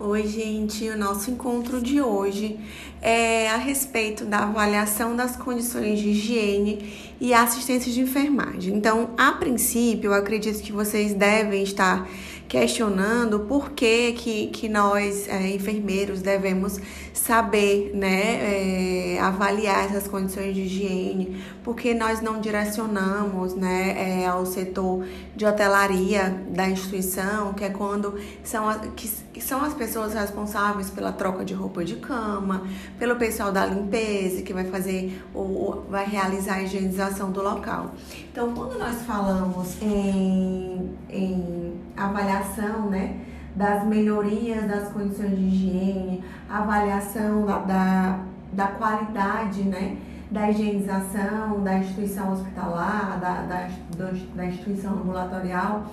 Oi, gente. O nosso encontro de hoje é a respeito da avaliação das condições de higiene e assistência de enfermagem. Então, a princípio, eu acredito que vocês devem estar questionando por que, que, que nós, é, enfermeiros, devemos saber, né, é, avaliar essas condições de higiene, porque nós não direcionamos, né, é, ao setor de hotelaria da instituição, que é quando são, que, que são as pessoas responsáveis pela troca de roupa de cama, pelo pessoal da limpeza, que vai fazer ou vai realizar a higienização do local. Então, quando nós falamos em, em avaliação, né, das melhorias das condições de higiene, avaliação da, da, da qualidade, né, da higienização da instituição hospitalar, da, da, da instituição ambulatorial,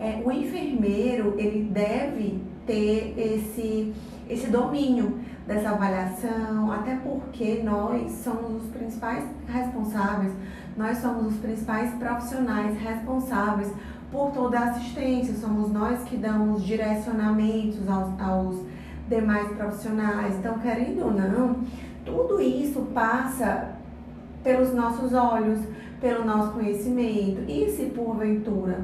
é, o enfermeiro ele deve ter esse, esse domínio dessa avaliação, até porque nós somos os principais responsáveis, nós somos os principais profissionais responsáveis por toda a assistência, somos nós que damos direcionamentos aos, aos demais profissionais. Então, querendo ou não, tudo isso passa pelos nossos olhos, pelo nosso conhecimento. E se porventura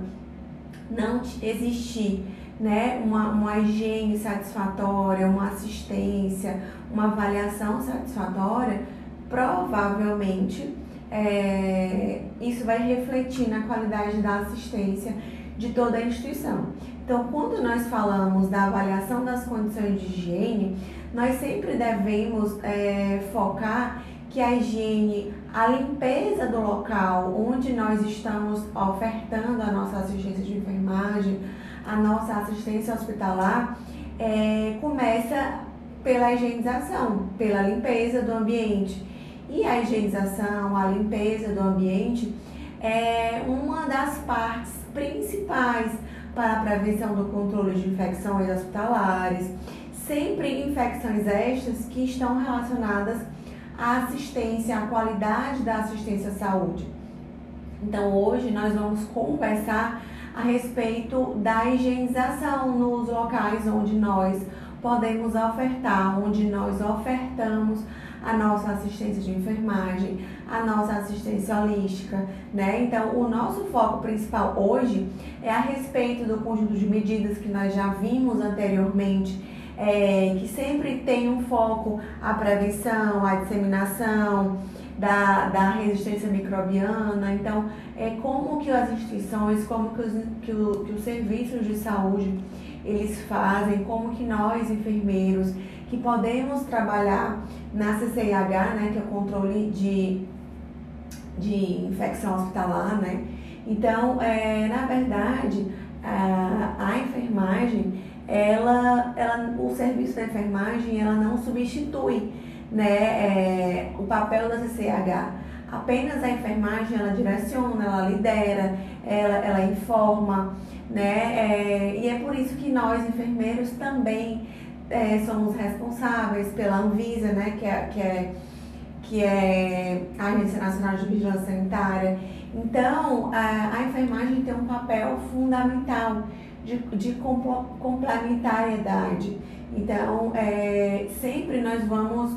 não existir né, uma, uma higiene satisfatória, uma assistência, uma avaliação satisfatória, provavelmente é, isso vai refletir na qualidade da assistência de toda a instituição. Então, quando nós falamos da avaliação das condições de higiene, nós sempre devemos é, focar que a higiene, a limpeza do local onde nós estamos ofertando a nossa assistência de enfermagem, a nossa assistência hospitalar, é, começa pela higienização, pela limpeza do ambiente. E a higienização, a limpeza do ambiente é uma das partes principais para a prevenção do controle de infecções hospitalares, sempre infecções estas que estão relacionadas à assistência, à qualidade da assistência à saúde. Então hoje nós vamos conversar a respeito da higienização nos locais onde nós podemos ofertar, onde nós ofertamos a nossa assistência de enfermagem, a nossa assistência holística, né? Então, o nosso foco principal hoje é a respeito do conjunto de medidas que nós já vimos anteriormente, é, que sempre tem um foco a prevenção, a disseminação, da, da resistência microbiana. Então, é como que as instituições, como que os, que, o, que os serviços de saúde eles fazem, como que nós, enfermeiros, que podemos trabalhar na CCIH, né, que é o controle de, de infecção hospitalar, né? Então, é, na verdade, a, a enfermagem, ela, ela, o serviço da enfermagem, ela não substitui né, é, o papel da CCH. Apenas a enfermagem ela direciona, ela lidera, ela, ela informa, né? É, e é por isso que nós, enfermeiros, também é, somos responsáveis pela Anvisa, né? Que é, que é, que é a Agência Nacional de Vigilância Sanitária. Então, a, a enfermagem tem um papel fundamental de, de complementariedade. Então, é, sempre nós vamos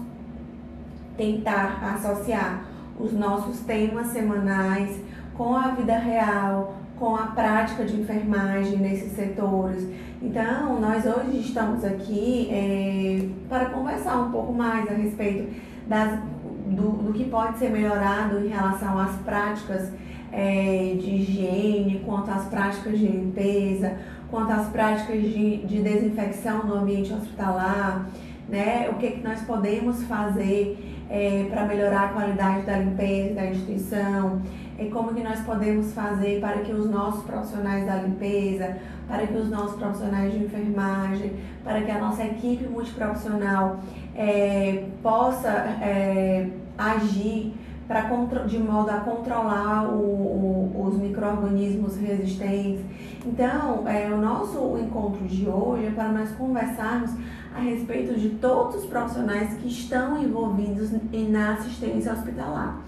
tentar associar os nossos temas semanais com a vida real, com a prática de enfermagem nesses setores. Então, nós hoje estamos aqui é, para conversar um pouco mais a respeito das, do, do que pode ser melhorado em relação às práticas é, de higiene, quanto às práticas de limpeza, quanto às práticas de, de desinfecção no ambiente hospitalar, né? O que, que nós podemos fazer é, para melhorar a qualidade da limpeza da instituição, é, como que nós podemos fazer para que os nossos profissionais da limpeza, para que os nossos profissionais de enfermagem, para que a nossa equipe multiprofissional é, possa é, agir pra, de modo a controlar o, o, os micro-organismos resistentes. Então, é, o nosso encontro de hoje é para nós conversarmos a respeito de todos os profissionais que estão envolvidos na assistência hospitalar.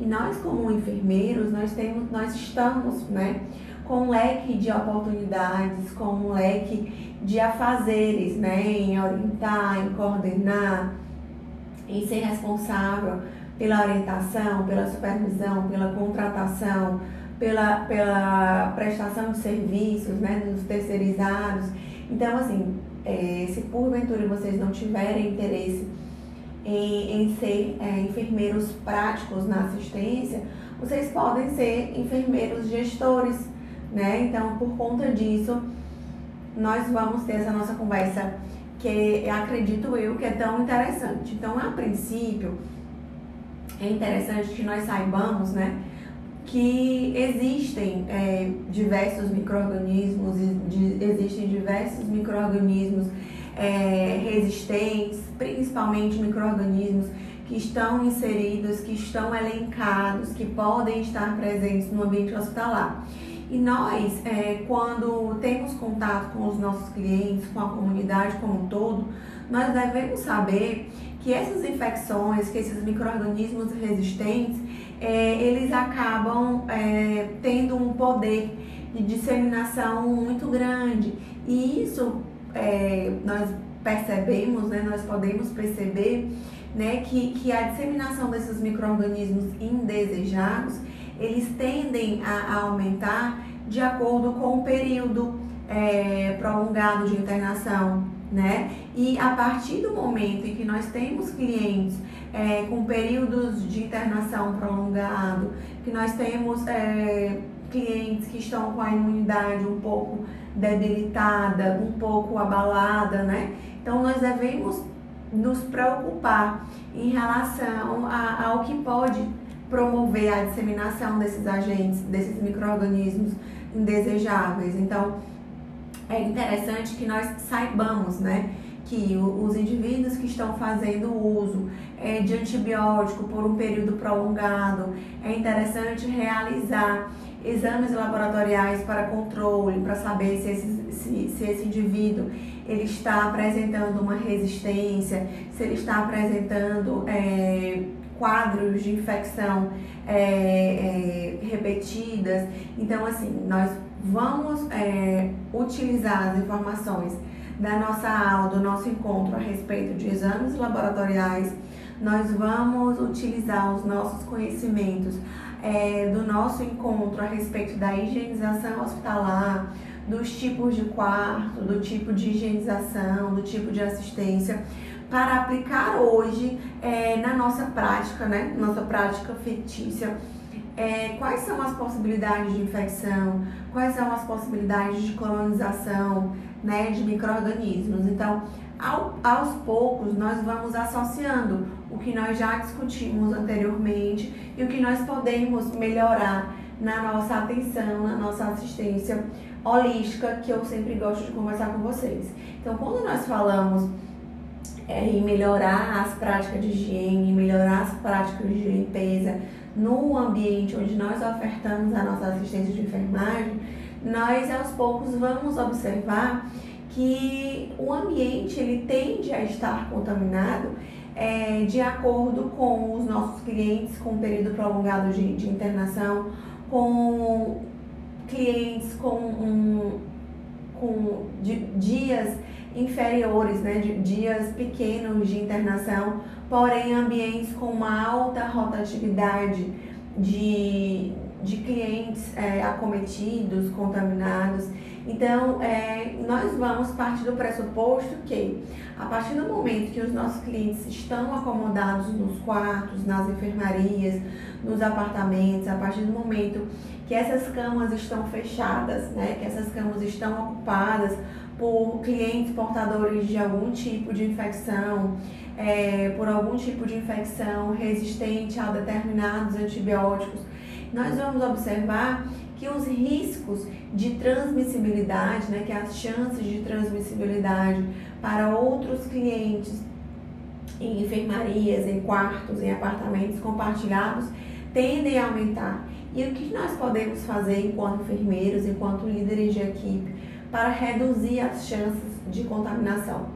E nós, como enfermeiros, nós, temos, nós estamos né, com um leque de oportunidades, com um leque de afazeres, né? Em orientar, em coordenar, em ser responsável pela orientação, pela supervisão, pela contratação, pela, pela prestação de serviços, né? Dos terceirizados. Então, assim, é, se porventura vocês não tiverem interesse em, em ser é, enfermeiros práticos na assistência, vocês podem ser enfermeiros gestores, né? Então, por conta disso, nós vamos ter essa nossa conversa que acredito eu que é tão interessante. Então, a princípio, é interessante que nós saibamos, né? Que existem é, diversos micro-organismos, existem diversos micro-organismos é, resistentes, principalmente micro-organismos que estão inseridos, que estão elencados, que podem estar presentes no ambiente hospitalar. E nós, é, quando temos contato com os nossos clientes, com a comunidade como um todo, nós devemos saber que essas infecções, que esses micro-organismos resistentes, é, eles acabam é, tendo um poder de disseminação muito grande. E isso é, nós percebemos, né, nós podemos perceber né, que, que a disseminação desses micro-organismos indesejados, eles tendem a, a, aumentar de acordo com o período é, prolongado de internação, né? E a partir do momento em que nós temos clientes é, com períodos de internação prolongado, que nós temos é, clientes que estão com a imunidade um pouco debilitada, um pouco abalada, né? Então nós devemos nos preocupar em relação a, ao que pode promover a disseminação desses agentes, desses micro-organismos indesejáveis. Então, é interessante que nós saibamos, né, que os indivíduos que estão fazendo uso é, de antibiótico por um período prolongado, é interessante realizar exames laboratoriais para controle, para saber se esse, se, se esse indivíduo ele está apresentando uma resistência, se ele está apresentando é, quadros de infecção é, é, repetidas. Então, assim, nós vamos é, utilizar as informações da nossa aula, do nosso encontro a respeito de exames laboratoriais, nós vamos utilizar os nossos conhecimentos é, do nosso encontro a respeito da higienização hospitalar, dos tipos de quarto, do tipo de higienização, do tipo de assistência, para aplicar hoje é, na nossa prática, né? Nossa prática fictícia. É, quais são as possibilidades de infecção, quais são as possibilidades de colonização né, de micro-organismos. Então, ao, aos poucos, nós vamos associando o que nós já discutimos anteriormente e o que nós podemos melhorar na nossa atenção, na nossa assistência holística, que eu sempre gosto de conversar com vocês. Então, quando nós falamos é, em melhorar as práticas de higiene, melhorar as práticas de limpeza no ambiente onde nós ofertamos a nossa assistência de enfermagem, nós aos poucos vamos observar que o ambiente ele tende a estar contaminado é, de acordo com os nossos clientes com período prolongado de, de internação, com clientes com, um, com dias inferiores, né, de dias pequenos de internação, porém ambientes com uma alta rotatividade de, de clientes é, acometidos, contaminados. Então, é, nós vamos partir do pressuposto que, a partir do momento que os nossos clientes estão acomodados nos quartos, nas enfermarias, nos apartamentos, a partir do momento que essas camas estão fechadas, né, que essas camas estão ocupadas por clientes portadores de algum tipo de infecção, é, por algum tipo de infecção resistente a determinados antibióticos, nós vamos observar que os riscos de transmissibilidade, né, que as chances de transmissibilidade para outros clientes em enfermarias, em quartos, em apartamentos compartilhados tendem a aumentar. E o que nós podemos fazer enquanto enfermeiros, enquanto líderes de equipe, para reduzir as chances de contaminação?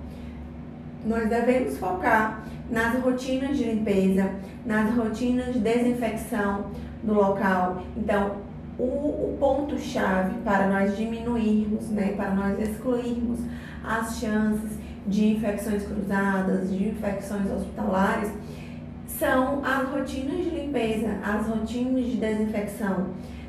Nós devemos focar nas rotinas de limpeza, nas rotinas de desinfecção do local. Então, o, o ponto-chave para nós diminuirmos, né, para nós excluirmos as chances de infecções cruzadas, de infecções hospitalares, são as rotinas de limpeza, as rotinas de desinfecção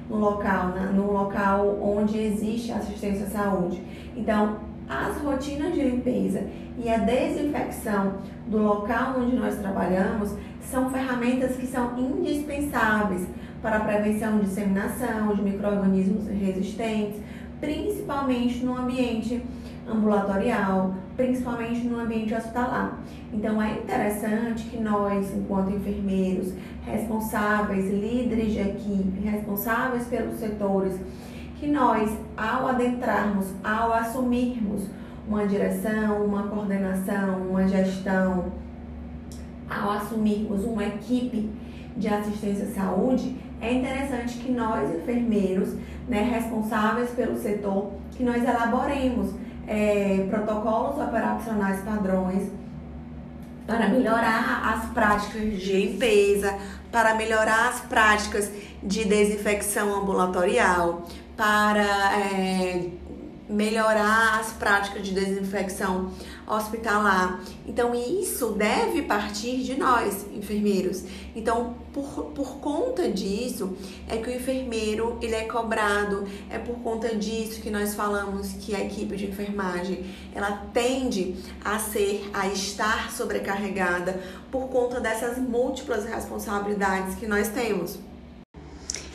no local, no local onde existe assistência à saúde. Então, as rotinas de limpeza e a desinfecção do local onde nós trabalhamos são ferramentas que são indispensáveis para a prevenção de disseminação de micro-organismos resistentes, principalmente no ambiente ambulatorial, principalmente no ambiente hospitalar. Então é interessante que nós, enquanto enfermeiros, responsáveis, líderes de equipe, responsáveis pelos setores, que nós, ao adentrarmos, ao assumirmos uma direção, uma coordenação, uma gestão, ao assumirmos uma equipe de assistência à saúde, é interessante que nós, enfermeiros, né, responsáveis pelo setor, que nós elaboremos é, protocolos operacionais padrões para melhorar as práticas de limpeza, para melhorar as práticas de desinfecção ambulatorial, para é, melhorar as práticas de desinfecção hospitalar. Então, isso deve partir de nós, enfermeiros. Então, por, por conta disso, é que o enfermeiro ele é cobrado, é por conta disso que nós falamos que a equipe de enfermagem ela tende a ser, a estar sobrecarregada por conta dessas múltiplas responsabilidades que nós temos.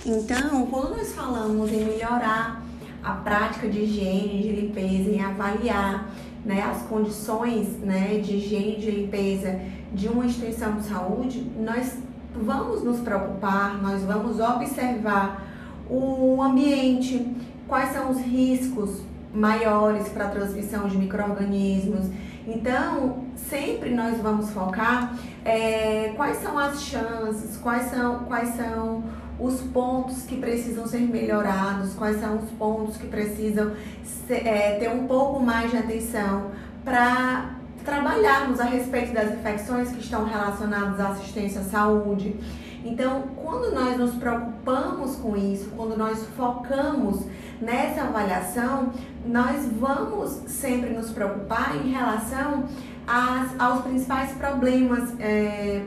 Então, quando nós falamos em melhorar a prática de higiene, de limpeza, em avaliar né, as condições né, de higiene, de limpeza de uma instituição de saúde, nós vamos nos preocupar, nós vamos observar o ambiente, quais são os riscos maiores para a transmissão de micro-organismos. Então, sempre nós vamos focar é, quais são as chances, quais são, quais são os pontos que precisam ser melhorados, quais são os pontos que precisam ser, é, ter um pouco mais de atenção para trabalharmos a respeito das infecções que estão relacionadas à assistência à saúde. Então, quando nós nos preocupamos com isso, quando nós focamos nessa avaliação, nós vamos sempre nos preocupar em relação às, aos principais problemas é,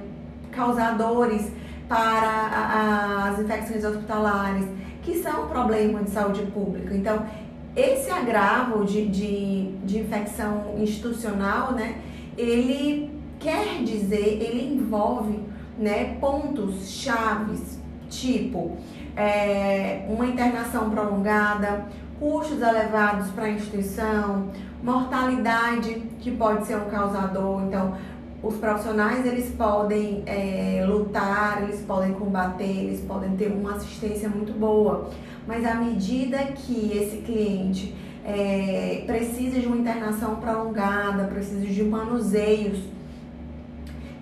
causadores para as infecções hospitalares, que são um problema de saúde pública. Então, esse agravo de, de, de infecção institucional, né, ele quer dizer, ele envolve né, pontos chaves, tipo é, uma internação prolongada, custos elevados para a instituição, mortalidade que pode ser um causador. Então, os profissionais eles podem é, lutar, eles podem combater, eles podem ter uma assistência muito boa, mas à medida que esse cliente é, precisa de uma internação prolongada, precisa de manuseios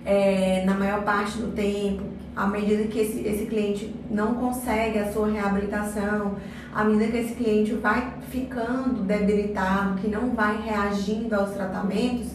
é, na maior parte do tempo, à medida que esse, esse cliente não consegue a sua reabilitação, à medida que esse cliente vai ficando debilitado, que não vai reagindo aos tratamentos,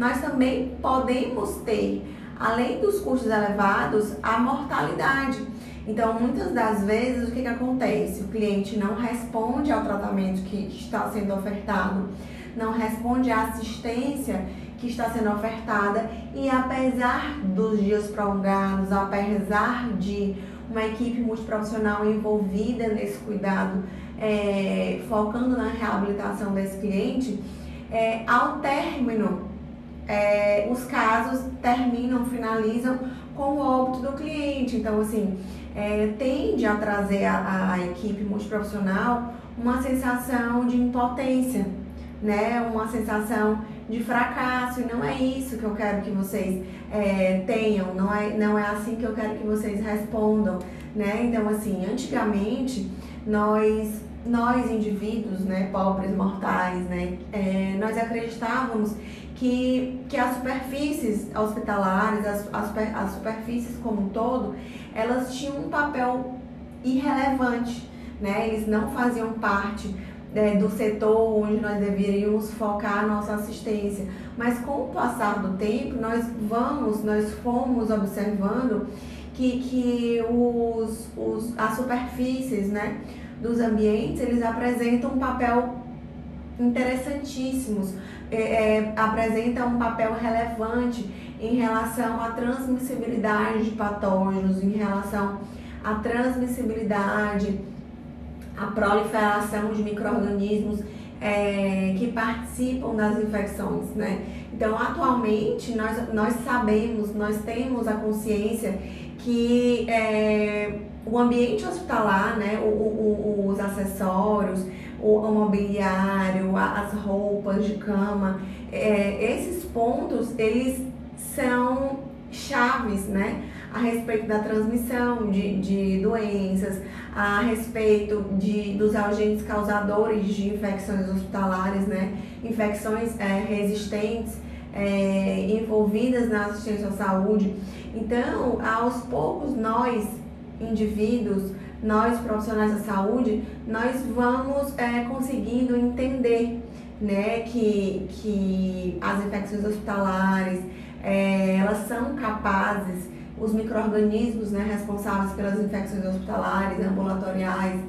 nós também podemos ter, além dos custos elevados, a mortalidade. Então, muitas das vezes, o que, que acontece? O cliente não responde ao tratamento que está sendo ofertado, não responde à assistência que está sendo ofertada e apesar dos dias prolongados, apesar de uma equipe multiprofissional envolvida nesse cuidado, é, focando na reabilitação desse cliente, é, ao término é, os casos terminam, finalizam com o óbito do cliente. Então, assim, é, tende a trazer a equipe multiprofissional uma sensação de impotência, né? Uma sensação de fracasso. E não é isso que eu quero que vocês é, tenham, não é, não é assim que eu quero que vocês respondam, né? Então, assim, antigamente nós nós indivíduos, né, pobres mortais, né, é, nós acreditávamos que, que as superfícies hospitalares, as, as, as superfícies como um todo, elas tinham um papel irrelevante, né? Eles não faziam parte é, do setor onde nós deveríamos focar a nossa assistência. Mas com o passar do tempo, nós vamos, nós fomos observando que, que os, os, as superfícies né, dos ambientes eles apresentam um papel interessantíssimos, é, é, apresenta um papel relevante em relação à transmissibilidade de patógenos, em relação à transmissibilidade, à proliferação de micro-organismos é, que participam das infecções, né? Então, atualmente, nós, nós sabemos, nós temos a consciência que é, o ambiente hospitalar, né, o, o, os acessórios, o, o mobiliário, as roupas de cama, é, esses pontos, eles são chaves, né? A respeito da transmissão de, de doenças, a respeito de, dos agentes causadores de infecções hospitalares, né? Infecções é, resistentes é, envolvidas na assistência à saúde. Então, aos poucos, nós, indivíduos, nós profissionais da saúde, nós vamos é, conseguindo entender né, que, que as infecções hospitalares, é, elas são capazes, os micro-organismos né, responsáveis pelas infecções hospitalares, ambulatoriais,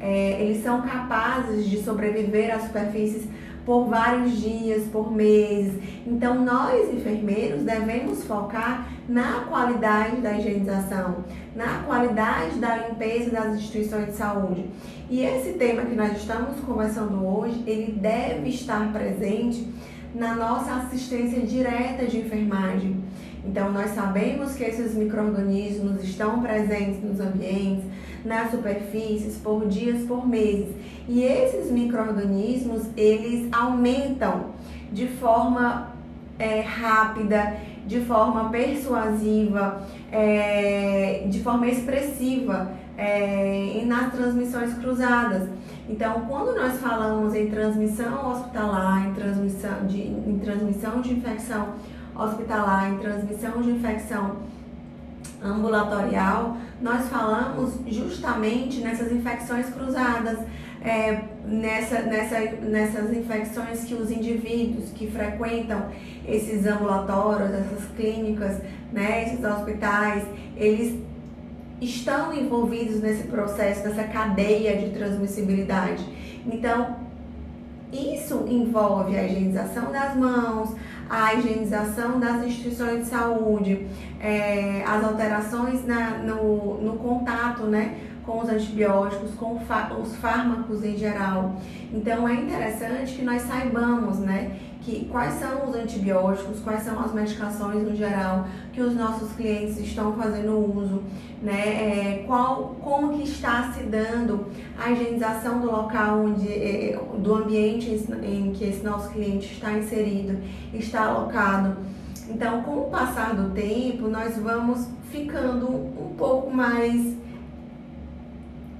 é, eles são capazes de sobreviver às superfícies por vários dias, por meses. Então, nós enfermeiros devemos focar na qualidade da higienização, na qualidade da limpeza das instituições de saúde. E esse tema que nós estamos conversando hoje, ele deve estar presente na nossa assistência direta de enfermagem. Então, nós sabemos que esses micro-organismos estão presentes nos ambientes, nas superfícies, por dias, por meses. E esses micro-organismos, eles aumentam de forma é, rápida, de forma persuasiva, é, de forma expressiva é, nas transmissões cruzadas. Então, quando nós falamos em transmissão hospitalar, em transmissão de, em transmissão de infecção hospitalar, em transmissão de infecção ambulatorial, nós falamos justamente nessas infecções cruzadas, é, nessa, nessa, nessas infecções que os indivíduos que frequentam esses ambulatórios, essas clínicas, né, esses hospitais, eles estão envolvidos nesse processo, nessa cadeia de transmissibilidade. Então, isso envolve a higienização das mãos, a higienização das instituições de saúde, é, as alterações na, no, no contato né, com os antibióticos, com os fármacos em geral. Então é interessante que nós saibamos né, que quais são os antibióticos, quais são as medicações no geral que os nossos clientes estão fazendo uso, né? É, qual, como que está se dando a higienização do local onde, é, é do ambiente em, em que esse nosso cliente está inserido, está alocado. Então, com o passar do tempo, nós vamos ficando um pouco mais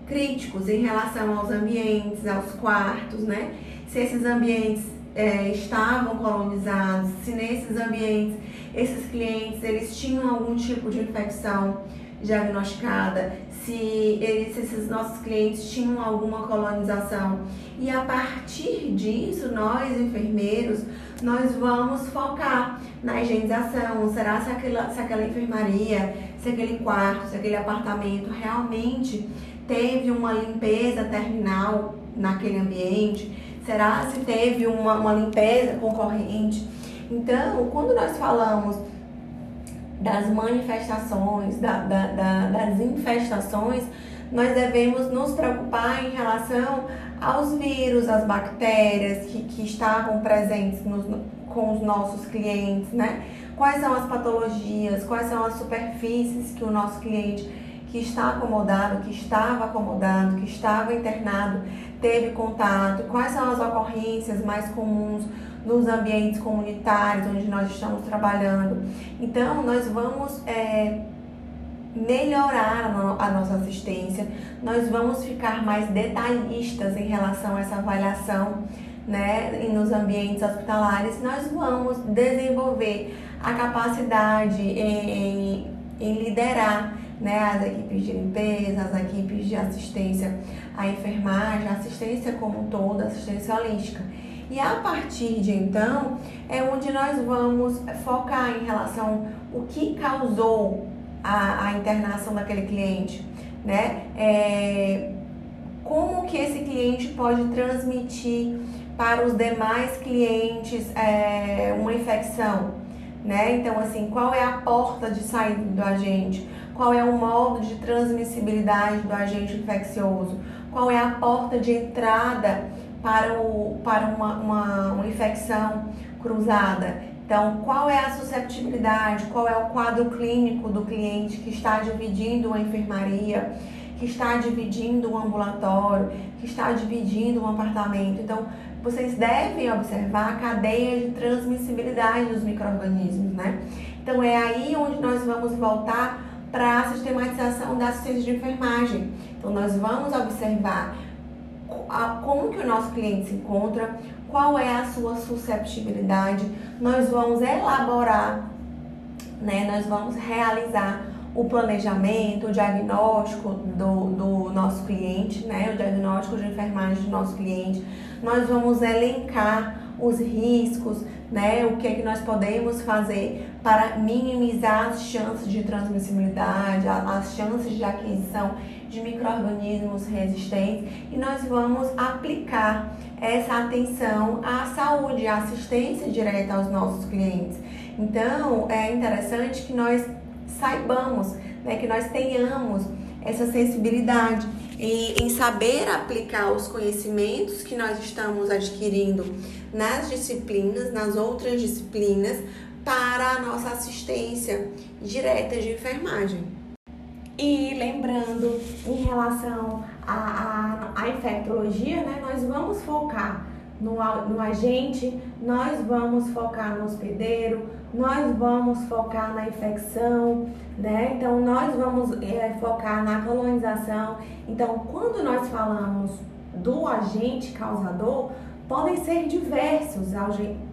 críticos em relação aos ambientes, aos quartos, né? Se esses ambientes é, estavam colonizados, se nesses ambientes esses clientes eles tinham algum tipo de infecção diagnosticada, se eles, esses nossos clientes tinham alguma colonização. E a partir disso, nós enfermeiros, nós vamos focar na higienização. Será se aquela, se aquela enfermaria, se aquele quarto, se aquele apartamento realmente teve uma limpeza terminal naquele ambiente? Será se teve uma, uma limpeza concorrente? Então, quando nós falamos das manifestações, da, da, da, das infestações, nós devemos nos preocupar em relação aos vírus, às bactérias que, que estavam presentes nos, com os nossos clientes, né? Quais são as patologias, quais são as superfícies que o nosso cliente que está acomodado, que estava acomodado, que estava internado, teve contato, quais são as ocorrências mais comuns nos ambientes comunitários onde nós estamos trabalhando. Então, nós vamos é, melhorar a nossa assistência, nós vamos ficar mais detalhistas em relação a essa avaliação né, nos ambientes hospitalares, nós vamos desenvolver a capacidade em, em, em liderar né, as equipes de limpeza, as equipes de assistência à enfermagem, assistência como um todo, assistência holística. E a partir de então é onde nós vamos focar em relação o que causou a, a internação daquele cliente, né? É, como que esse cliente pode transmitir para os demais clientes é, uma infecção, né? Então, assim, qual é a porta de saída do agente? Qual é o modo de transmissibilidade do agente infeccioso? Qual é a porta de entrada para, o, para uma, uma, uma infecção cruzada? Então, qual é a susceptibilidade? Qual é o quadro clínico do cliente que está dividindo uma enfermaria? que está dividindo um ambulatório, que está dividindo um apartamento. Então, vocês devem observar a cadeia de transmissibilidade dos micro-organismos, né? Então, é aí onde nós vamos voltar para a sistematização da assistência de enfermagem. Então, nós vamos observar como que o nosso cliente se encontra, qual é a sua susceptibilidade, nós vamos elaborar, né, nós vamos realizar o planejamento, o diagnóstico do, do nosso cliente, né? O diagnóstico de enfermagem do nosso cliente. Nós vamos elencar os riscos, né? O que é que nós podemos fazer para minimizar as chances de transmissibilidade, as chances de aquisição de micro-organismos resistentes e nós vamos aplicar essa atenção à saúde, à assistência direta aos nossos clientes. Então, é interessante que nós saibamos, né, que nós tenhamos essa sensibilidade em, em saber aplicar os conhecimentos que nós estamos adquirindo nas disciplinas, nas outras disciplinas, para a nossa assistência direta de enfermagem. E lembrando, em relação à, à, à infectologia, né, nós vamos focar no, no agente, nós vamos focar no hospedeiro, nós vamos focar na infecção, né? Então, nós vamos é, focar na colonização. Então, quando nós falamos do agente causador, podem ser diversos,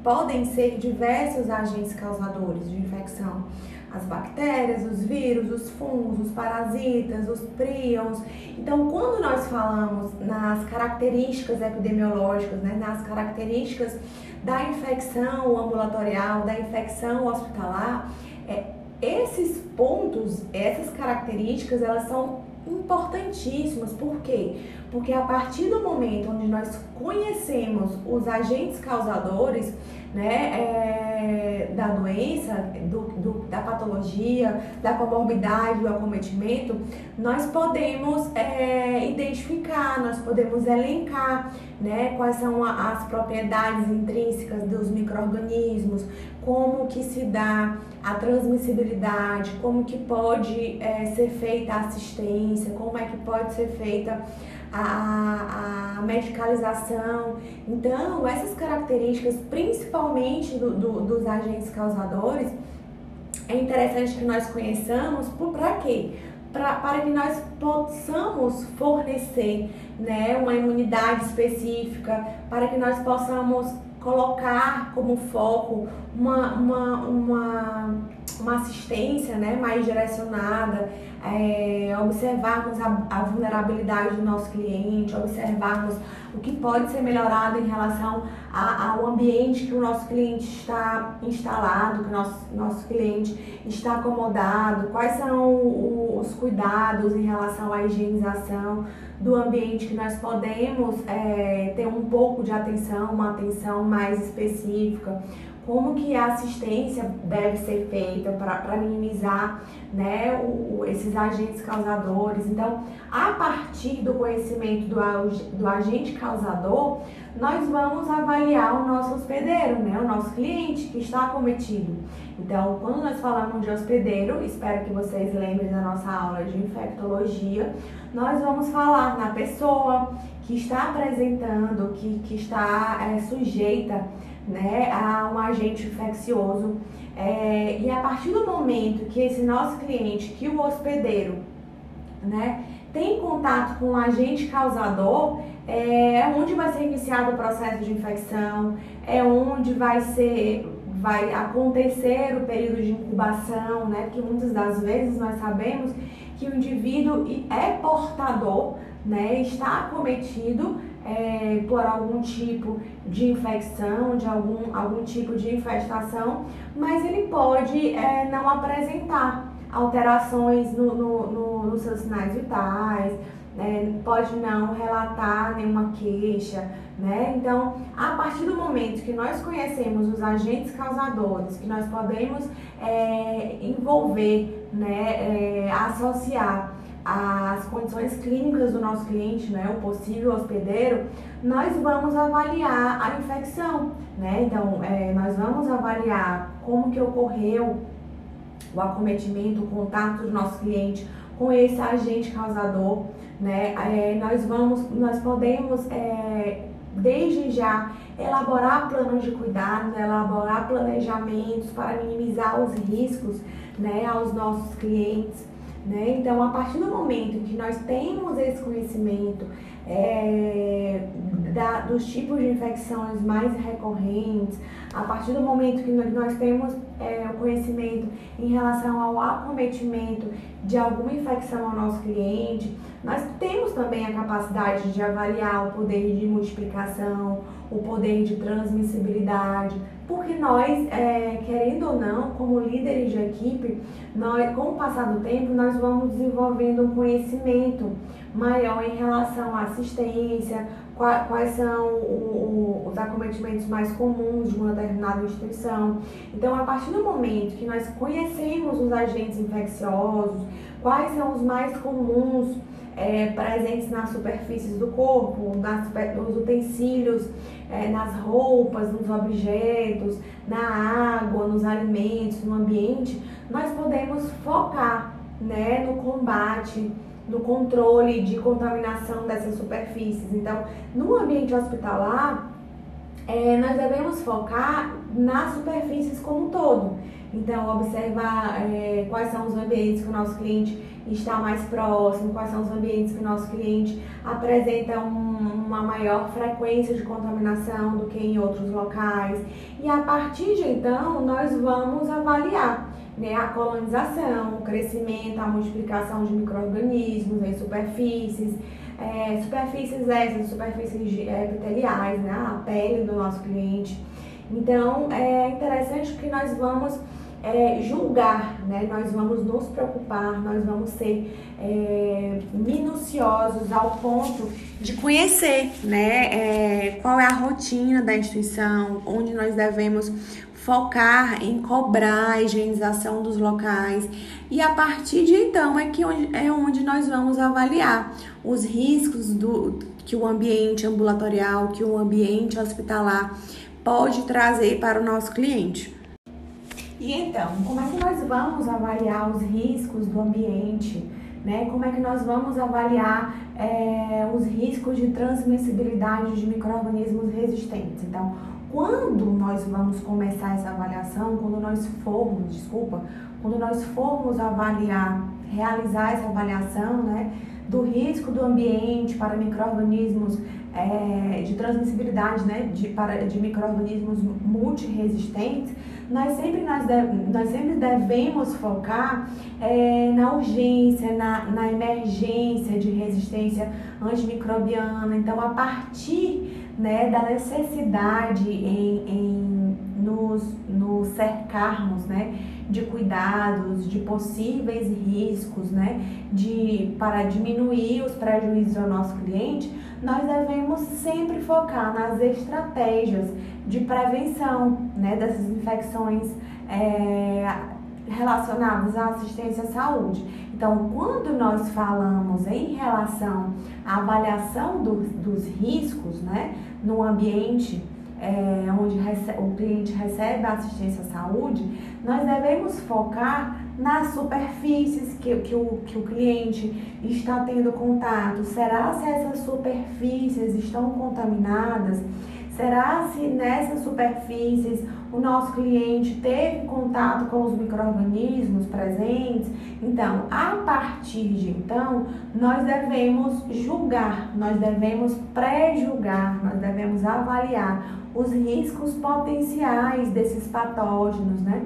podem ser diversos agentes causadores de infecção as bactérias, os vírus, os fungos, os parasitas, os prions. Então, quando nós falamos nas características epidemiológicas, né, nas características da infecção ambulatorial, da infecção hospitalar, é, esses pontos, essas características, elas são importantíssimas. Por quê? Porque a partir do momento onde nós conhecemos os agentes causadores, né, é, da doença, do, do, da patologia, da comorbidade, do acometimento, nós podemos é, identificar, nós podemos elencar né, quais são as propriedades intrínsecas dos micro-organismos, como que se dá a transmissibilidade, como que pode é, ser feita a assistência, como é que pode ser feita a, a medicalização. Então, essas características, principalmente do, do, dos agentes causadores, é interessante que nós conheçamos para quê? Pra, para que nós possamos fornecer né, uma imunidade específica, para que nós possamos colocar como foco uma, uma, uma, uma assistência né, mais direcionada, é, observarmos a, a, vulnerabilidade do nosso cliente, observarmos o que pode ser melhorado em relação a, ao ambiente que o nosso cliente está instalado, que o nosso, nosso cliente está acomodado, quais são os cuidados em relação à higienização do ambiente que nós podemos é, ter um pouco de atenção, uma atenção mais específica, como que a assistência deve ser feita para minimizar né, o, esses agentes causadores. Então, a partir do conhecimento do, do agente causador, nós vamos avaliar o nosso hospedeiro, né, o nosso cliente que está acometido. Então, quando nós falamos de hospedeiro, espero que vocês lembrem da nossa aula de infectologia, nós vamos falar na pessoa que está apresentando, que, que está é, sujeita né, a um agente infeccioso. É, e a partir do momento que esse nosso cliente, que o hospedeiro, né, tem contato com o agente causador, é, é onde vai ser iniciado o processo de infecção, é onde vai ser vai acontecer o período de incubação, né? Porque muitas das vezes nós sabemos que o indivíduo é portador, né? Está acometido é, por algum tipo de infecção, de algum, algum tipo de infestação, mas ele pode é, não apresentar alterações no, no, no, nos seus sinais vitais, né? pode não relatar nenhuma queixa, né? Então, a partir do momento que nós conhecemos os agentes causadores, que nós podemos é, envolver, né, é, associar as condições clínicas do nosso cliente, né, o possível hospedeiro, nós vamos avaliar a infecção, né? Então, é, nós vamos avaliar como que ocorreu o acometimento, o contato do nosso cliente com esse agente causador, né? É, nós vamos, nós podemos é, desde já elaborar planos de cuidado, elaborar planejamentos para minimizar os riscos, né, aos nossos clientes. Né? Então, a partir do momento que nós temos esse conhecimento é, da, dos tipos de infecções mais recorrentes, a partir do momento que nós temos é, o conhecimento em relação ao acometimento de alguma infecção ao nosso cliente, nós temos também a capacidade de avaliar o poder de multiplicação, o poder de transmissibilidade, porque nós, é, querendo ou não, como líderes de equipe, nós, com o passar do tempo, nós vamos desenvolvendo um conhecimento maior em relação à assistência, quais são os acometimentos mais comuns de uma determinada instituição. Então, a partir do momento que nós conhecemos os agentes infecciosos, quais são os mais comuns é, presentes nas superfícies do corpo, nas, nos utensílios, é, nas roupas, nos objetos, na água, nos alimentos, no ambiente, nós podemos focar né, no combate, no controle de contaminação dessas superfícies. Então, no ambiente hospitalar, é, nós devemos focar nas superfícies como um todo. Então, observar é, quais são os ambientes que o nosso cliente está mais próximo, quais são os ambientes que o nosso cliente apresenta um, uma maior frequência de contaminação do que em outros locais. E a partir de então, nós vamos avaliar né, a colonização, o crescimento, a multiplicação de micro-organismos em superfícies, é, superfícies essas, superfícies epiteliais, né, a pele do nosso cliente. Então, é interessante que nós vamos é, julgar, né? nós vamos nos preocupar, nós vamos ser é, minuciosos ao ponto de conhecer né? É, qual é a rotina da instituição, onde nós devemos focar em cobrar a higienização dos locais e a partir de então é que é onde nós vamos avaliar os riscos do que o ambiente ambulatorial, que o ambiente hospitalar pode trazer para o nosso cliente. E então, como é que nós vamos avaliar os riscos do ambiente? Né? Como é que nós vamos avaliar é, os riscos de transmissibilidade de micro-organismos resistentes? Então, quando nós vamos começar essa avaliação, quando nós formos, desculpa, quando nós formos avaliar, realizar essa avaliação, né, do risco do ambiente para micro-organismos é, de transmissibilidade, né, de, para, de micro-organismos multiresistentes, nós sempre, nós, deve, nós sempre devemos focar é, na urgência, na, na emergência de resistência antimicrobiana. Então, a partir né, da necessidade em, em nos, nos cercarmos né, de cuidados, de possíveis riscos, né, de, para diminuir os prejuízos ao nosso cliente, nós devemos sempre focar nas estratégias de prevenção né, dessas infecções é, relacionadas à assistência à saúde. Então, quando nós falamos em relação à avaliação do, dos riscos né, no ambiente é, onde o cliente recebe a assistência à saúde, nós devemos focar nas superfícies que, que, o, que o cliente está tendo contato. Será se essas superfícies estão contaminadas? Será se nessas superfícies o nosso cliente teve contato com os micro-organismos presentes? Então, a partir de então, nós devemos julgar, nós devemos pré-julgar, nós devemos avaliar os riscos potenciais desses patógenos, né?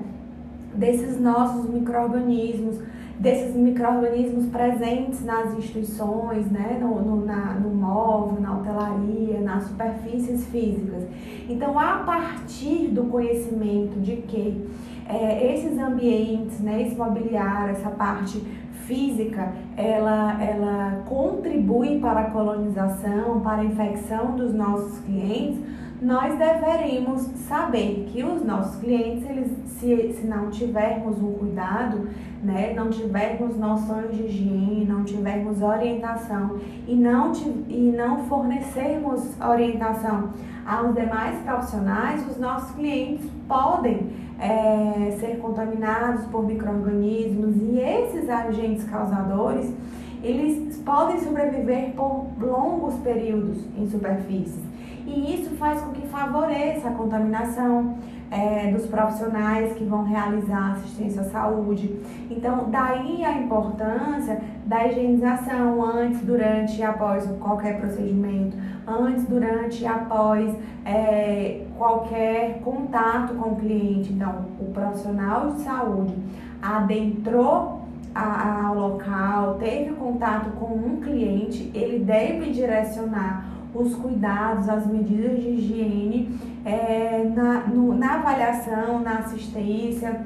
Desses nossos micro-organismos desses micro-organismos presentes nas instituições, né, no, no, na, no móvel, na hotelaria, nas superfícies físicas. Então, a partir do conhecimento de que é, esses ambientes, né, esse mobiliário, essa parte física, ela, ela contribui para a colonização, para a infecção dos nossos clientes, nós deveríamos saber que os nossos clientes, eles, se, se não tivermos um cuidado, né, não tivermos noções de higiene, não tivermos orientação e não, e não fornecermos orientação aos demais profissionais, os nossos clientes podem é, ser contaminados por micro-organismos e esses agentes causadores, eles podem sobreviver por longos períodos em superfícies e isso faz com que favoreça a contaminação é, dos profissionais que vão realizar assistência à saúde. Então, daí a importância da higienização antes, durante e após qualquer procedimento, antes, durante e após é, qualquer contato com o cliente. Então, o profissional de saúde adentrou ao local, teve contato com um cliente, ele deve direcionar os cuidados, as medidas de higiene é, na, no, na avaliação, na assistência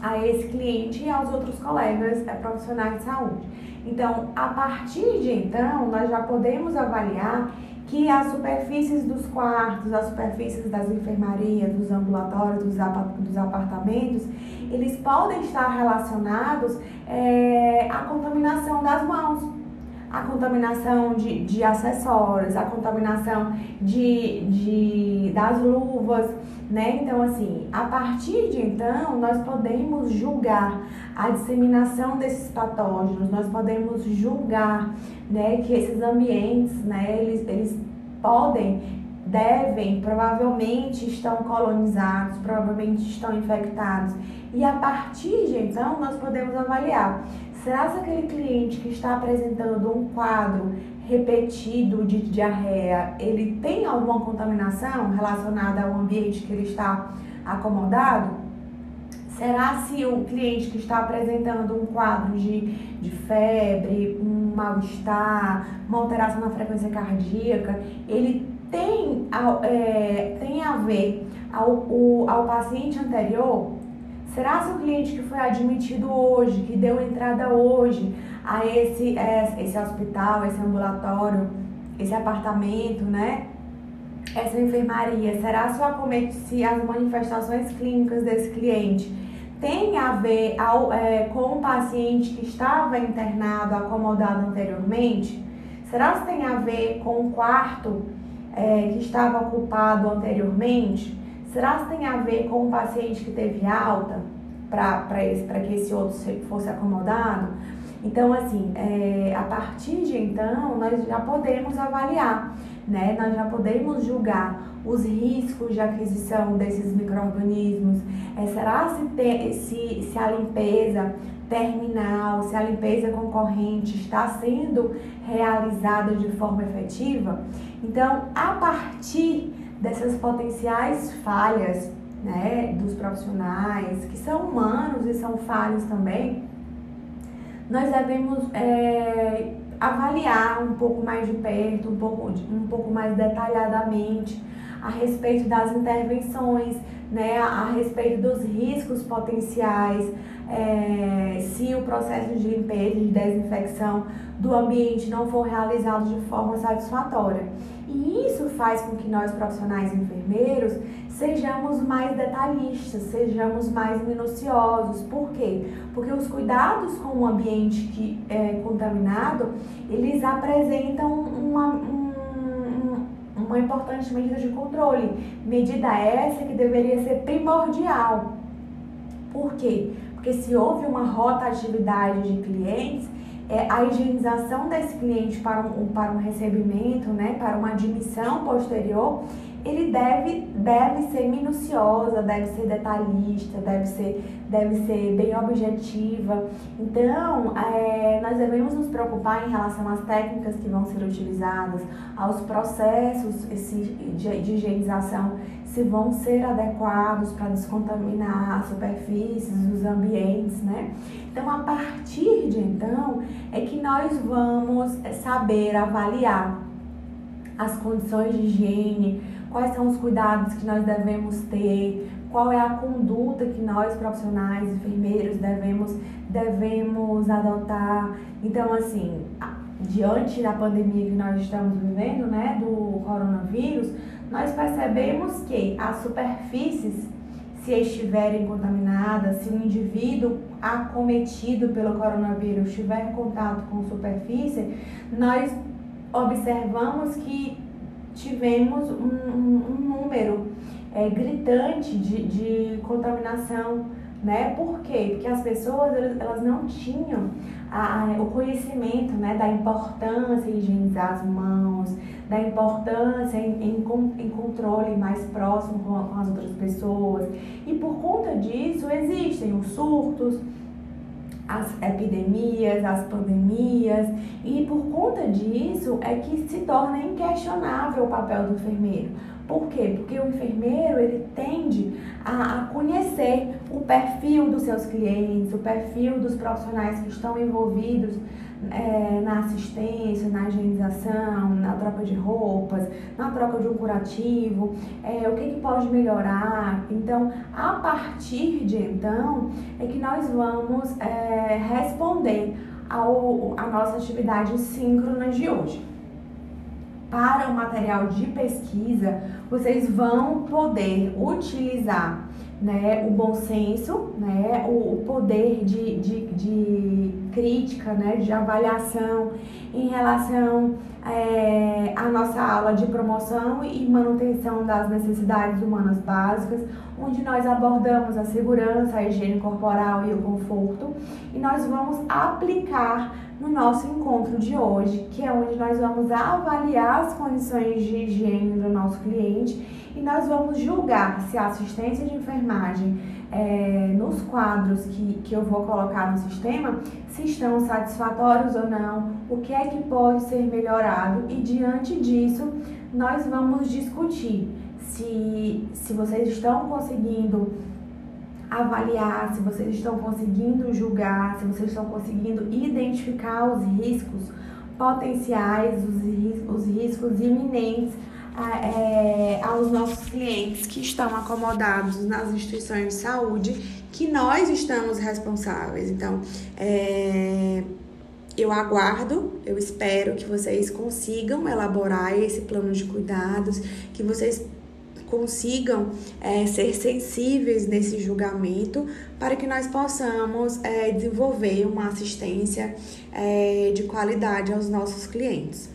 a esse cliente e aos outros colegas é, profissionais de saúde. Então, a partir de então, nós já podemos avaliar que as superfícies dos quartos, as superfícies das enfermarias, dos ambulatórios, dos, apartamentos, eles podem estar relacionados é, à contaminação das mãos a contaminação de, de acessórios, a contaminação de, de, das luvas, né? Então, assim, a partir de então, nós podemos julgar a disseminação desses patógenos, nós podemos julgar, né, que esses ambientes, né, eles, eles podem, devem, provavelmente estão colonizados, provavelmente estão infectados. E a partir de então, nós podemos avaliar Será que aquele cliente que está apresentando um quadro repetido de diarreia, ele tem alguma contaminação relacionada ao ambiente que ele está acomodado? Será se o cliente que está apresentando um quadro de, de febre, um mal-estar, uma alteração na frequência cardíaca, ele tem, é, tem a ver ao, o, ao paciente anterior? Será que o cliente que foi admitido hoje, que deu entrada hoje a esse, é, esse hospital, esse ambulatório, esse apartamento, né? Essa enfermaria, será se as manifestações clínicas desse cliente tem a ver ao, é, com o paciente que estava internado, acomodado anteriormente? Será que tem a ver com o quarto é, que estava ocupado anteriormente? Será que tem a ver com o paciente que teve alta para que esse outro fosse acomodado? Então, assim, é, a partir de então, nós já podemos avaliar, né? Nós já podemos julgar os riscos de aquisição desses micro-organismos. É, será se, te, se, se a limpeza terminal, se a limpeza concorrente está sendo realizada de forma efetiva? Então, a partir dessas potenciais falhas né, dos profissionais, que são humanos e são falhos também, nós devemos é, avaliar um pouco mais de perto, um pouco, um pouco mais detalhadamente a respeito das intervenções, né, a, respeito dos riscos potenciais, é, se o processo de limpeza, de desinfecção do ambiente não for realizado de forma satisfatória. E isso faz com que nós, profissionais enfermeiros, sejamos mais detalhistas, sejamos mais minuciosos. Por quê? Porque os cuidados com o ambiente que é contaminado, eles apresentam uma, um, uma importante medida de controle. Medida essa que deveria ser primordial. Por quê? Porque se houve uma rotatividade de clientes, é, a higienização desse cliente para um, para um recebimento, né, para uma admissão posterior, ele deve, deve ser minuciosa, deve ser detalhista, deve ser, deve ser bem objetiva. Então, é, nós devemos nos preocupar em relação às técnicas que vão ser utilizadas, aos processos esse, de, de higienização, se vão ser adequados para descontaminar as superfícies, os ambientes, né? Então, a partir de então, é que nós vamos saber avaliar as condições de higiene, quais são os cuidados que nós devemos ter, qual é a conduta que nós profissionais, enfermeiros devemos devemos adotar. Então, assim, diante da pandemia que nós estamos vivendo, né, do coronavírus, nós percebemos que as superfícies, se estiverem contaminadas, se o indivíduo acometido pelo coronavírus estiver em contato com superfície, nós observamos que tivemos um, um número é, gritante de, de contaminação, né? Por quê? Porque as pessoas elas não tinham a, o conhecimento né, da importância em higienizar as mãos, da importância em, em, em controle mais próximo com, com as outras pessoas. E por conta disso existem os surtos, as epidemias, as pandemias, e por conta disso é que se torna inquestionável o papel do enfermeiro. Por quê? Porque o enfermeiro ele tende a, a conhecer o perfil dos seus clientes, o perfil dos profissionais que estão envolvidos é, na assistência, na higienização, na troca de roupas, na troca de um curativo, é, o que, que pode melhorar. Então, a partir de então, é que nós vamos é, responder ao, a nossa atividade síncrona de hoje para o material de pesquisa, vocês vão poder utilizar né, o bom senso, né, o, poder de, de, de, crítica, né, de avaliação em relação é, à nossa aula de promoção e manutenção das necessidades humanas básicas, onde nós abordamos a segurança, a higiene corporal e o conforto, e nós vamos aplicar no nosso encontro de hoje, que é onde nós vamos avaliar as condições de higiene do nosso cliente e nós vamos julgar se a assistência de enfermagem é, nos quadros que, que eu vou colocar no sistema, se estão satisfatórios ou não, o que é que pode ser melhorado e diante disso nós vamos discutir se, se vocês estão conseguindo avaliar, se vocês estão conseguindo julgar, se vocês estão conseguindo identificar os riscos potenciais, os, os riscos iminentes é, aos nossos clientes que estão acomodados nas instituições de saúde que nós estamos responsáveis. Então, é, eu aguardo, eu espero que vocês consigam elaborar esse plano de cuidados, que vocês consigam é, ser sensíveis nesse julgamento para que nós possamos é, desenvolver uma assistência é, de qualidade aos nossos clientes.